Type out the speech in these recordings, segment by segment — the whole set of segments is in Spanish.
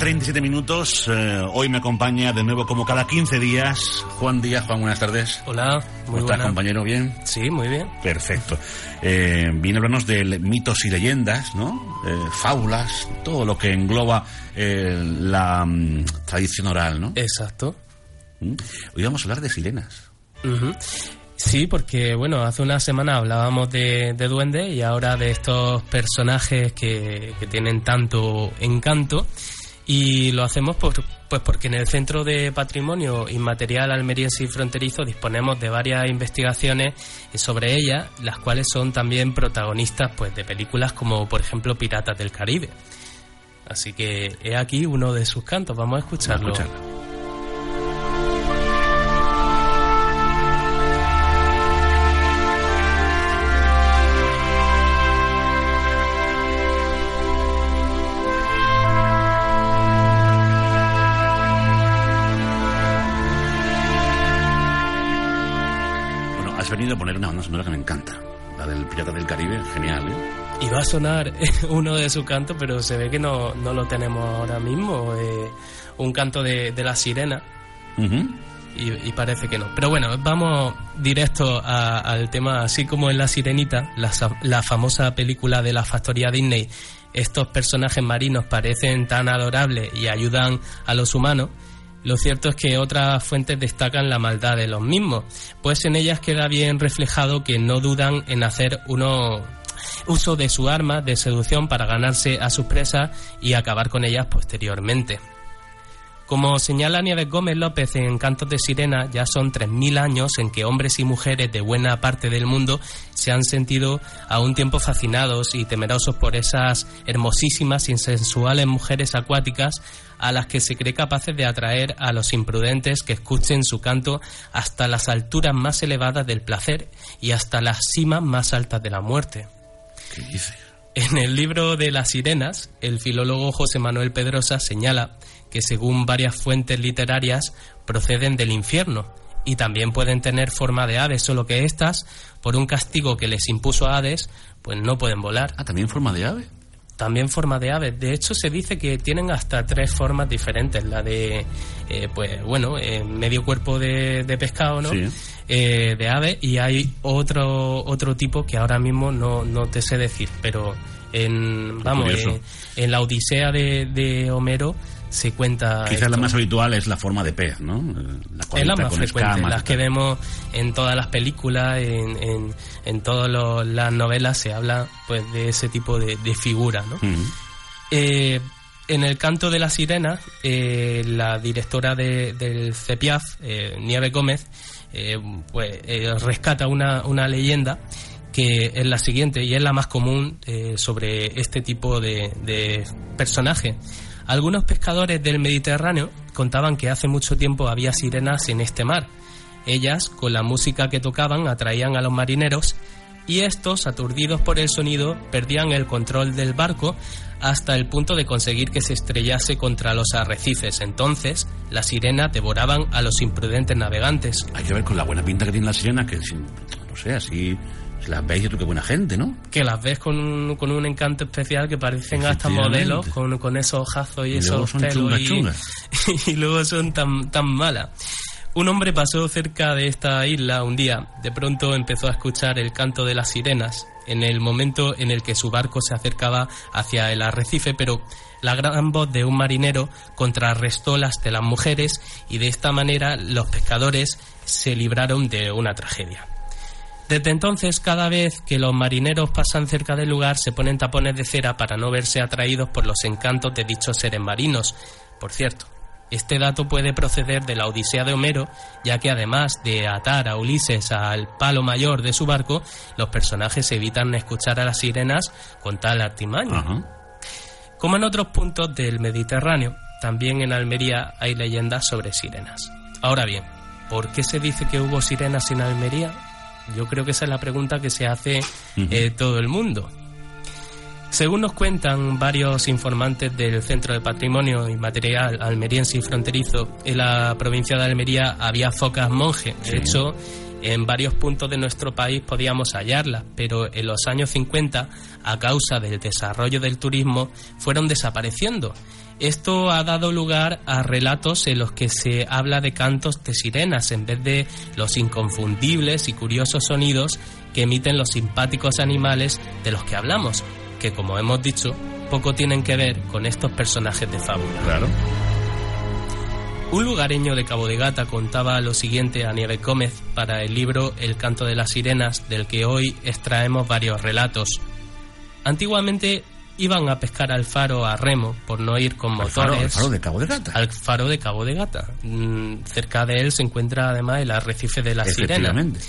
37 minutos. eh, hoy me acompaña de nuevo, como cada 15 días, Juan Díaz. Juan, buenas tardes. Hola, ¿Cómo muy estás, buena. compañero? ¿Bien? Sí, muy bien. Perfecto. Eh, viene a hablarnos de mitos y leyendas, ¿no? Eh, fábulas, todo lo que engloba eh, la mm, tradición oral, ¿no? Exacto. ¿Mm? Hoy vamos a hablar de sirenas. Ujú. Sí, porque bueno, hace una semana hablábamos de, de duendes y ahora de estos personajes que, que tienen tanto encanto y lo hacemos por, pues porque en el Centro de Patrimonio Inmaterial Almeriense y Fronterizo disponemos de varias investigaciones sobre ellas, las cuales son también protagonistas pues de películas como por ejemplo Piratas del Caribe. Así que he aquí uno de sus cantos, vamos a escucharlo. Vamos a escucharlo. Has venido a poner una banda sonora que me encanta. La del Pirata del Caribe, genial, ¿eh? Y va a sonar uno de sus cantos, pero se ve que no, no lo tenemos ahora mismo. eh, un canto de, de la sirena. Y, y parece que no. Pero bueno, vamos directo a- al tema, así como en La Sirenita, la famosa película de la factoría Disney, estos personajes marinos parecen tan adorables y ayudan a los humanos. Lo cierto es que otras fuentes destacan la maldad de los mismos, pues en ellas queda bien reflejado que no dudan en hacer uso de su arma de seducción para ganarse a sus presas y acabar con ellas posteriormente. Como señala Nieves Gómez López en Cantos de Sirena, ya son 3.000 años en que hombres y mujeres de buena parte del mundo se han sentido a un tiempo fascinados y temerosos por esas hermosísimas y sensuales mujeres acuáticas a las que se cree capaces de atraer a los imprudentes que escuchen su canto hasta las alturas más elevadas del placer y hasta las cimas más altas de la muerte. ¿Qué dices? En el libro de las sirenas, el filólogo José Manuel Pedrosa señala que según varias fuentes literarias proceden del infierno y también pueden tener forma de aves, solo que éstas, por un castigo que les impuso a Hades, pues no pueden volar. Ah, también forma de ave. También forma de aves. De hecho, se dice que tienen hasta tres formas diferentes. La de, eh, pues bueno, eh, medio cuerpo de, de pescado, ¿no? Sí. Eh, de ave y hay otro otro tipo que ahora mismo no, no te sé decir, pero en vamos eh, en la Odisea de, de Homero se cuenta Quizás la más habitual es la forma de pez, ¿no? Eh, La es la más frecuente, escamas las que vemos en todas las películas, en, en, en todas las novelas se habla pues de ese tipo de, de figura, ¿no? Eh, en el canto de la sirena, eh, la directora de- del CEPIAF, eh, Nieve Gómez, eh, pues rescata una, una leyenda que es la siguiente y es la más común eh, sobre este tipo de, de personaje. Algunos pescadores del Mediterráneo contaban que hace mucho tiempo había sirenas en este mar. Ellas, con la música que tocaban, atraían a los marineros y estos, aturdidos por el sonido, perdían el control del barco hasta el punto de conseguir que se estrellase contra los arrecifes. Entonces, las sirenas devoraban a los imprudentes navegantes. Hay que ver con la buena pinta que tiene la sirena, que no sé, así las veis, yo creo que buena gente, ¿no? Que las ves con un, con un encanto especial que parecen hasta modelos, con, con esos ojazos y, Y esos pelos. y, y luego son tan, tan malas. Un hombre pasó cerca de esta isla un día. De pronto empezó a escuchar el canto de las sirenas en el momento en el que su barco se acercaba hacia el arrecife, pero la gran voz de un marinero contrarrestó las de las mujeres y de esta manera los pescadores se libraron de una tragedia. Desde entonces, cada vez que los marineros pasan cerca del lugar, se ponen tapones de cera para no verse atraídos por los encantos de dichos seres marinos. Por cierto, Este dato puede proceder de la Odisea de Homero, ya que además de atar a Ulises al palo mayor de su barco, los personajes evitan escuchar a las sirenas con tal artimaña. Como en otros puntos del Mediterráneo, también en Almería hay leyendas sobre sirenas. Ahora bien, ¿por qué se dice que hubo sirenas en Almería? Yo creo que esa es la pregunta que se hace eh, todo el mundo. Según nos cuentan varios informantes del Centro de Patrimonio Inmaterial Almeriense y Fronterizo, en la provincia de Almería había focas monje. De hecho, en varios puntos de nuestro país podíamos hallarlas, pero en los años 50, a causa del desarrollo del turismo, fueron desapareciendo. Esto ha dado lugar a relatos en los que se habla de cantos de sirenas en vez de los inconfundibles y curiosos sonidos que emiten los simpáticos animales de los que hablamos, que como hemos dicho, poco tienen que ver con estos personajes de fábula. Un lugareño de Cabo de Gata contaba lo siguiente a Nieves Gómez para el libro El canto de las sirenas, del que hoy extraemos varios relatos. Antiguamente iban a pescar al faro a remo por no ir con motores. Al faro, de Cabo de Gata. Al faro de Cabo de Gata. Mm, cerca de él se encuentra además el arrecife de las sirenas.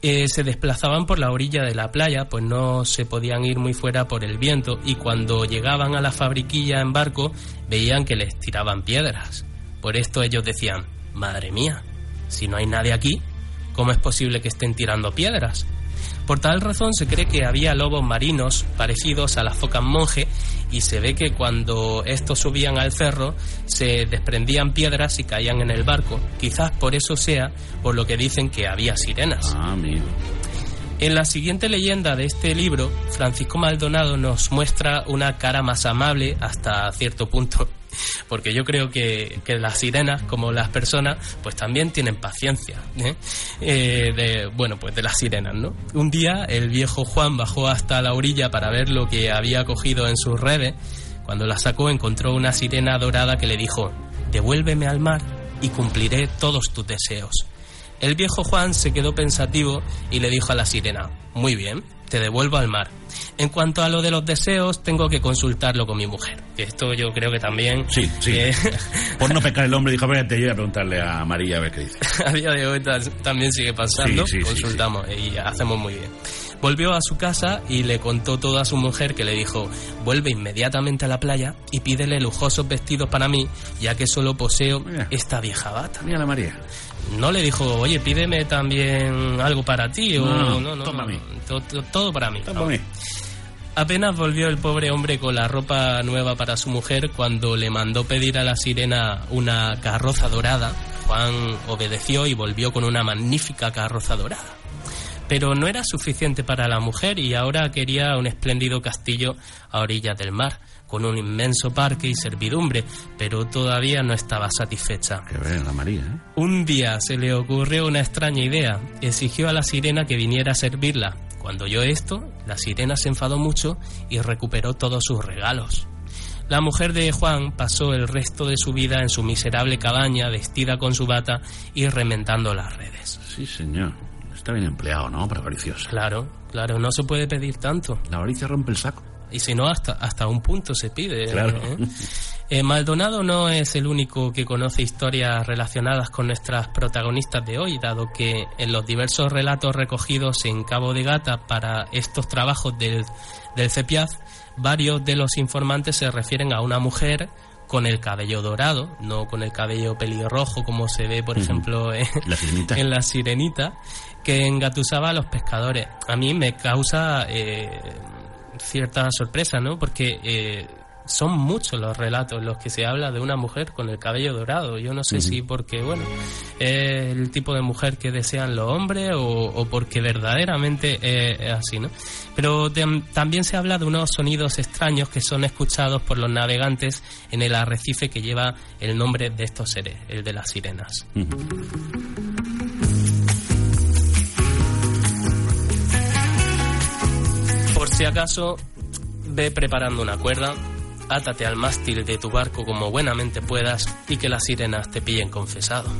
Eh, se desplazaban por la orilla de la playa, pues no se podían ir muy fuera por el viento y cuando llegaban a la fabriquilla en barco veían que les tiraban piedras. Por esto ellos decían, madre mía, si no hay nadie aquí, ¿cómo es posible que estén tirando piedras? Por tal razón se cree que había lobos marinos parecidos a las focas monje y se ve que cuando estos subían al cerro se desprendían piedras y caían en el barco. Quizás por eso sea por lo que dicen que había sirenas. Ah. En la siguiente leyenda de este libro, Francisco Maldonado nos muestra una cara más amable hasta cierto punto porque yo creo que, las sirenas, como las personas, pues también tienen paciencia, ¿eh? Eh, de, bueno, pues de las sirenas, ¿no? Un día el viejo Juan bajó hasta la orilla para ver lo que había cogido en sus redes. Cuando la sacó encontró una sirena dorada que le dijo, devuélveme al mar y cumpliré todos tus deseos. El viejo Juan se quedó pensativo y le dijo a la sirena, muy bien, te devuelvo al mar. En cuanto a lo de los deseos, tengo que consultarlo con mi mujer. Esto yo creo que también... Sí, sí. Por no pecar el hombre, dijo, te voy a preguntarle a María a ver qué dice. a día de hoy también sigue pasando. Consultamos y hacemos muy bien. Volvió a su casa y le contó todo a su mujer que le dijo, vuelve inmediatamente a la playa y pídele lujosos vestidos para mí, ya que solo poseo esta vieja bata. Mira la María no le dijo, oye, pídeme también algo para ti o no, no, no, mí. Todo, para mí. Todo para mí. Apenas volvió el pobre hombre con la ropa nueva para su mujer cuando le mandó pedir a la sirena una carroza dorada. Juan obedeció y volvió con una magnífica carroza dorada. Pero no era suficiente para la mujer y ahora quería un espléndido castillo a orillas del mar con un inmenso parque y servidumbre, pero todavía no estaba satisfecha. la María, ¿eh? Un día se le ocurrió una extraña idea. Exigió a la sirena que viniera a servirla. Cuando oyó esto, la sirena se enfadó mucho y recuperó todos sus regalos. La mujer de Juan pasó el resto de su vida en su miserable cabaña, vestida con su bata y rementando las redes. Sí, señor. Está bien empleado, ¿no? Para. Claro, claro, no se puede pedir tanto. La avaricia rompe el saco y si no, hasta, hasta un punto se pide. Claro. ¿eh? Eh, Maldonado no es el único que conoce historias relacionadas con nuestras protagonistas de hoy, dado que en los diversos relatos recogidos en Cabo de Gata para estos trabajos del, del CEPIAZ, varios de los informantes se refieren a una mujer con el cabello dorado, no con el cabello pelirrojo como se ve, por ejemplo, en la, sirenita, que engatusaba a los pescadores. A mí me causa eh, cierta sorpresa, ¿no? Porque eh, son muchos los relatos en los que se habla de una mujer con el cabello dorado. Yo no sé si porque, bueno, es el tipo de mujer que desean los hombres o, porque verdaderamente es, así, ¿no? Pero también se habla de unos sonidos extraños que son escuchados por los navegantes en el arrecife que lleva el nombre de estos seres, el de las sirenas. Por si acaso, ve preparando una cuerda, átate al mástil de tu barco como buenamente puedas y que las sirenas te pillen confesado.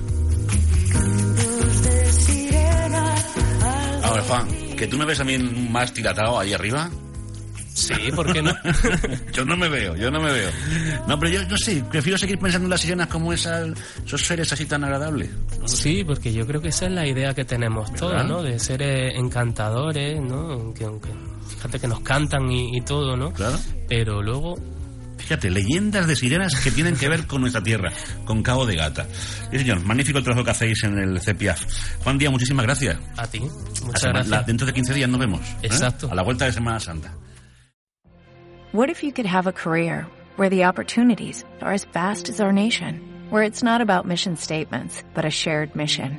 Ahora, Juan, que tú me ves a mí un mástil atado ahí arriba. Sí, ¿por qué no? yo no me veo, yo no me veo. No, pero yo no sé, prefiero seguir pensando en las sirenas como esas, esos seres así tan agradables. Sí, porque yo creo que esa es la idea que tenemos todos, ¿no? De seres encantadores, ¿no? Aunque, aunque fíjate que nos cantan y, y todo, ¿no? Claro. Pero luego Fíjate, leyendas de sirenas que tienen que ver con nuestra tierra, con Cabo de Gata. Sí, señor, magnífico el trabajo que hacéis en el CEPIAF. Juan Díaz, muchísimas gracias. a ti. Muchas gracias. la- dentro de 15 días nos vemos. ¿eh? Exacto. A la vuelta de Semana Santa. What if you could have a career where the opportunities are as vast as our nation, where it's not about mission statements, but a shared mission?